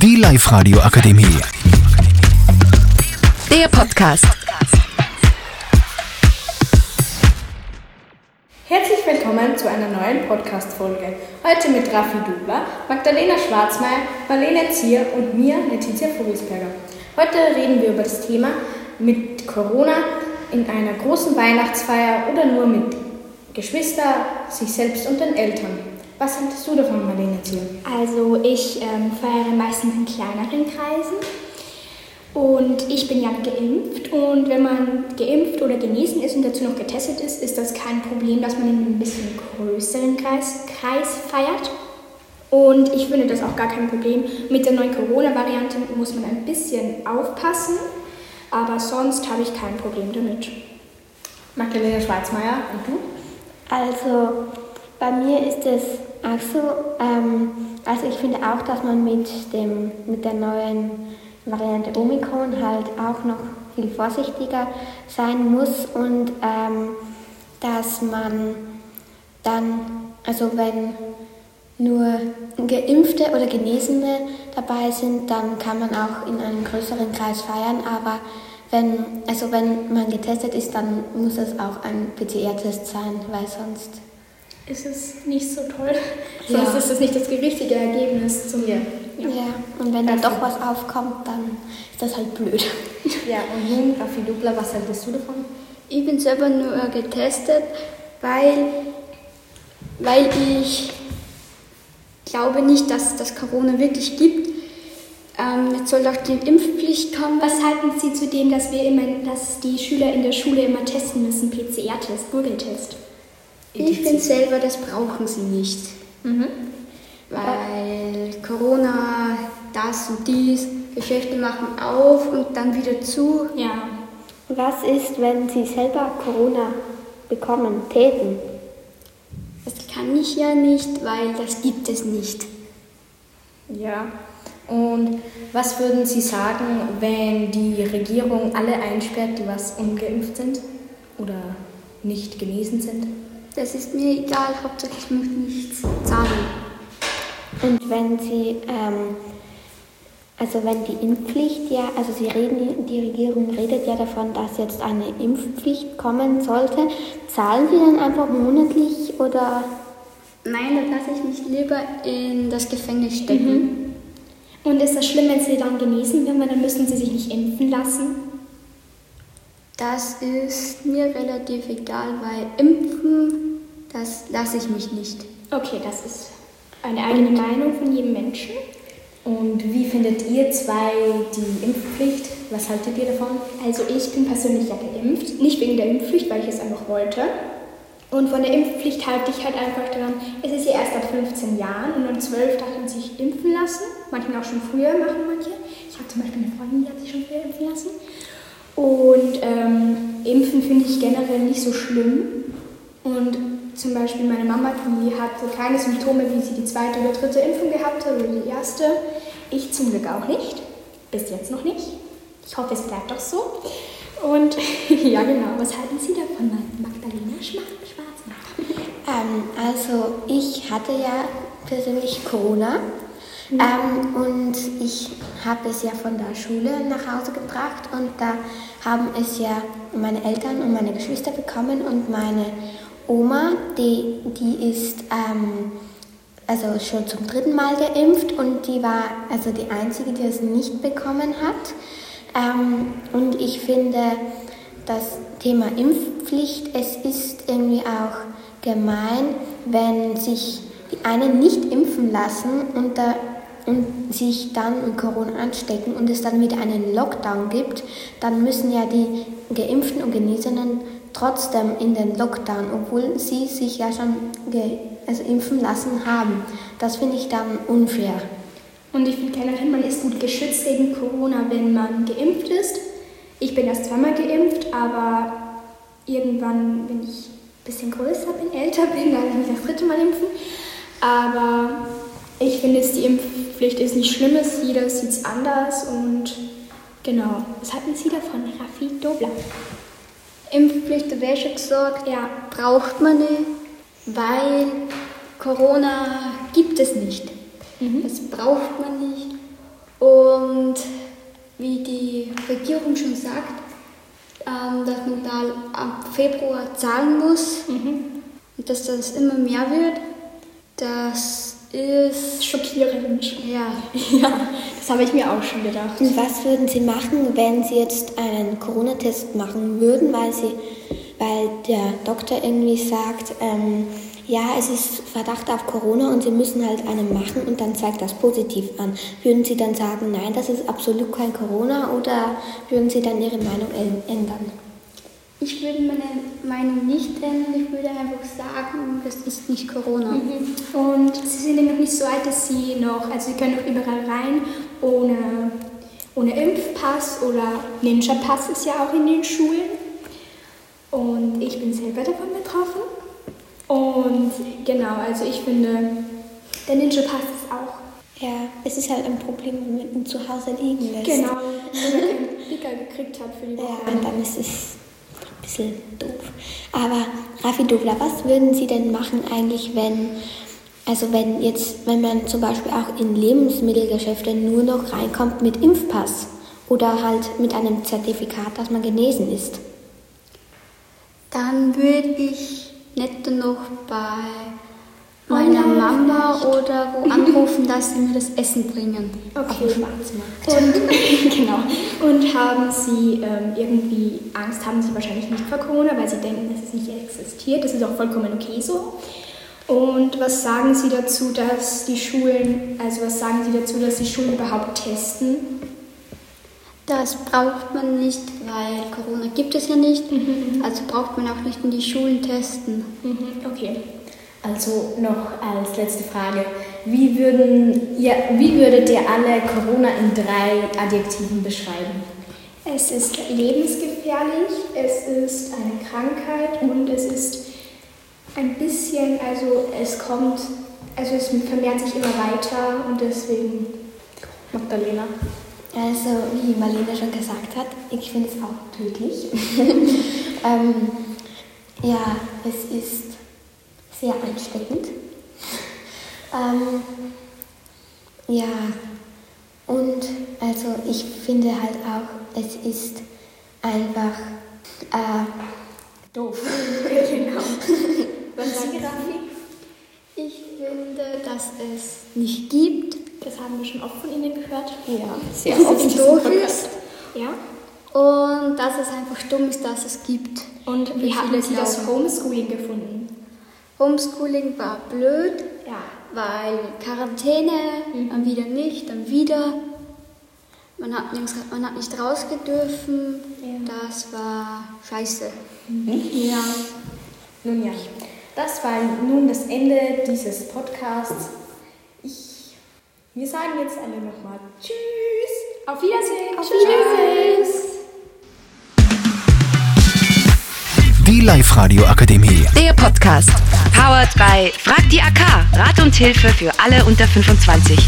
Die Live-Radio Akademie. Der Podcast. Herzlich willkommen zu einer neuen Podcast-Folge. Heute mit Raffi Dubler, Magdalena Schwarzmeier, Marlene Zier und mir, Letizia Vogelsberger. Heute reden wir über das Thema mit Corona in einer großen Weihnachtsfeier oder nur mit Geschwistern, sich selbst und den Eltern. Was hältst du davon, Marlene Zier? Also ich ähm, feiere meistens in kleineren Kreisen und ich bin ja geimpft und wenn man geimpft oder genesen ist und dazu noch getestet ist, ist das kein Problem, dass man in einem bisschen größeren Kreis, Kreis feiert. Und ich finde das auch gar kein Problem. Mit der neuen Corona-Variante muss man ein bisschen aufpassen, aber sonst habe ich kein Problem damit. Magdalena Schwarzmeier und du? Also bei mir ist es auch so, ähm, also ich finde auch, dass man mit, dem, mit der neuen Variante Omikron halt auch noch viel vorsichtiger sein muss und ähm, dass man dann, also wenn nur Geimpfte oder Genesene dabei sind, dann kann man auch in einem größeren Kreis feiern, aber wenn, also wenn man getestet ist, dann muss es auch ein PCR-Test sein, weil sonst ist es nicht so toll. Ja. Sonst ist es nicht das richtige Ergebnis zum ja. ja. ja. und wenn dann doch was aufkommt, dann ist das halt blöd. Ja, und nun, Raffi Dubler, was haltest du davon? Ich bin selber nur getestet, weil, weil ich glaube nicht, dass das Corona wirklich gibt. Ähm, jetzt soll doch die Impfpflicht kommen. Was halten Sie zu dem, dass wir immer, dass die Schüler in der Schule immer testen müssen, PCR-Test, Google-Test? Ich finde selber, das brauchen sie nicht. Mhm. Weil Corona, das und dies, Geschäfte machen auf und dann wieder zu. Ja. Was ist, wenn sie selber Corona bekommen täten? Das kann ich ja nicht, weil das gibt es nicht. Ja. Und was würden Sie sagen, wenn die Regierung alle einsperrt, die was ungeimpft sind oder nicht genesen sind? Das ist mir egal, Hauptsache ich muss nichts zahlen. Und wenn Sie, ähm, also wenn die Impfpflicht ja, also Sie reden, die Regierung redet ja davon, dass jetzt eine Impfpflicht kommen sollte, zahlen Sie dann einfach monatlich oder? Nein, dann lasse ich mich lieber in das Gefängnis stecken. Mhm. Und ist das schlimm, wenn Sie dann genesen werden, weil dann müssen Sie sich nicht impfen lassen? Das ist mir relativ egal, weil impfen das lasse ich mich nicht. Okay, das ist eine eigene Meinung von jedem Menschen. Und wie findet ihr zwei die Impfpflicht? Was haltet ihr davon? Also ich bin persönlich ja geimpft, nicht wegen der Impfpflicht, weil ich es einfach wollte. Und von der Impfpflicht halte ich halt einfach daran, es ist ja erst ab 15 Jahren und um 12 darf man sich impfen lassen. Manche auch schon früher machen manche. Ich habe zum Beispiel eine Freundin, die hat sich schon früher impfen lassen. Und ähm, Impfen finde ich generell nicht so schlimm. Und zum Beispiel meine Mama, die hatte keine Symptome, wie sie die zweite oder dritte Impfung gehabt hat oder die erste. Ich zum Glück auch nicht. Bis jetzt noch nicht. Ich hoffe, es bleibt doch so. Und ja, genau. Was halten Sie davon, Magdalena Schwarzmacher? Ähm, also, ich hatte ja persönlich Corona. Mhm. Ähm, und ich habe es ja von der Schule nach Hause gebracht und da haben es ja meine Eltern und meine Geschwister bekommen und meine Oma, die, die ist ähm, also schon zum dritten Mal geimpft und die war also die einzige, die es nicht bekommen hat. Ähm, und ich finde das Thema Impfpflicht, es ist irgendwie auch gemein, wenn sich die einen nicht impfen lassen und, da, und sich dann mit Corona anstecken und es dann wieder einen Lockdown gibt, dann müssen ja die Geimpften und Genesenen trotzdem in den Lockdown, obwohl sie sich ja schon also impfen lassen haben. Das finde ich dann unfair. Und ich finde generell, man ist gut geschützt gegen Corona, wenn man geimpft ist. Ich bin erst zweimal geimpft, aber irgendwann, wenn ich ein bisschen größer bin, älter bin, dann kann ich das dritte Mal impfen. Aber ich finde die Impfpflicht ist nichts Schlimmes, jeder sieht es anders und genau. Was hatten Sie davon, Raffi Dobler? Impfpflicht, habe ich schon gesagt, ja, braucht man nicht, weil Corona gibt es nicht. Mhm. Das braucht man nicht. Und wie die Regierung schon sagt, ähm, dass man da ab Februar zahlen muss und dass das immer mehr wird, das ist Schockierend. ja Ja, das habe ich mir auch schon gedacht. Und was würden Sie machen, wenn Sie jetzt einen Corona-Test machen würden, weil, Sie, weil der Doktor irgendwie sagt, ähm, ja, es ist Verdacht auf Corona und Sie müssen halt einen machen und dann zeigt das positiv an. Würden Sie dann sagen, nein, das ist absolut kein Corona oder würden Sie dann Ihre Meinung ändern? Ich würde meine Meinung nicht ändern, ich würde einfach sagen, das ist nicht Corona. Und Sie sind ja noch nicht so alt, dass Sie noch, also Sie können noch überall rein ohne, ohne Impfpass oder Ninja-Pass ist ja auch in den Schulen. Und ich bin selber davon betroffen. Und genau, also ich finde, der Ninja-Pass ist auch Ja, es ist halt ein Problem, wenn man ihn zu Hause liegen lässt. genau, wenn man keinen Sticker gekriegt hat für die Ja, Woche. und dann ist es bisschen doof. Aber Rafi Dubla, was würden Sie denn machen eigentlich, wenn, also wenn jetzt, wenn man zum Beispiel auch in Lebensmittelgeschäfte nur noch reinkommt mit Impfpass oder halt mit einem Zertifikat, dass man genesen ist? Dann würde ich nicht noch bei meiner Mama oder wo anrufen, dass sie mir das Essen bringen. Okay. Und, genau. Und haben Sie ähm, irgendwie Angst, haben Sie wahrscheinlich nicht vor Corona, weil Sie denken, dass es nicht existiert. Das ist auch vollkommen okay so. Und was sagen Sie dazu, dass die Schulen, also was sagen Sie dazu, dass die Schulen überhaupt testen? Das braucht man nicht, weil Corona gibt es ja nicht. Also braucht man auch nicht in die Schulen testen. Mhm, okay. Also noch als letzte Frage. Wie, würden ihr, wie würdet ihr alle Corona in drei Adjektiven beschreiben? Es ist lebensgefährlich, es ist eine Krankheit und es ist ein bisschen, also es kommt, also es vermehrt sich immer weiter und deswegen Magdalena. Also, wie Marlene schon gesagt hat, ich finde es auch tödlich. ähm, ja, es ist sehr ansteckend. Ähm, ja, und also ich finde halt auch, es ist einfach äh, Doof. genau. Was Sie, Raffi? Ich finde, dass es nicht gibt. Das haben wir schon oft von Ihnen gehört. ja, sehr dass oft. es doof ist. Ja. Und dass es einfach dumm ist, dass es gibt. Und wie haben Sie das. Homeschooling gefunden? Homeschooling war blöd, Ja. weil Quarantäne, dann wieder nicht, dann wieder. Man hat, man hat nicht rausgedürfen. Das war scheiße. Ja. Nun ja, das war nun das Ende dieses Podcasts. Ich, wir sagen jetzt alle nochmal Tschüss. Auf Wiedersehen. Auf Wiedersehen. Die Live-Radio Akademie. Der Podcast. Powered by Frag die AK. Rat und Hilfe für alle unter 25.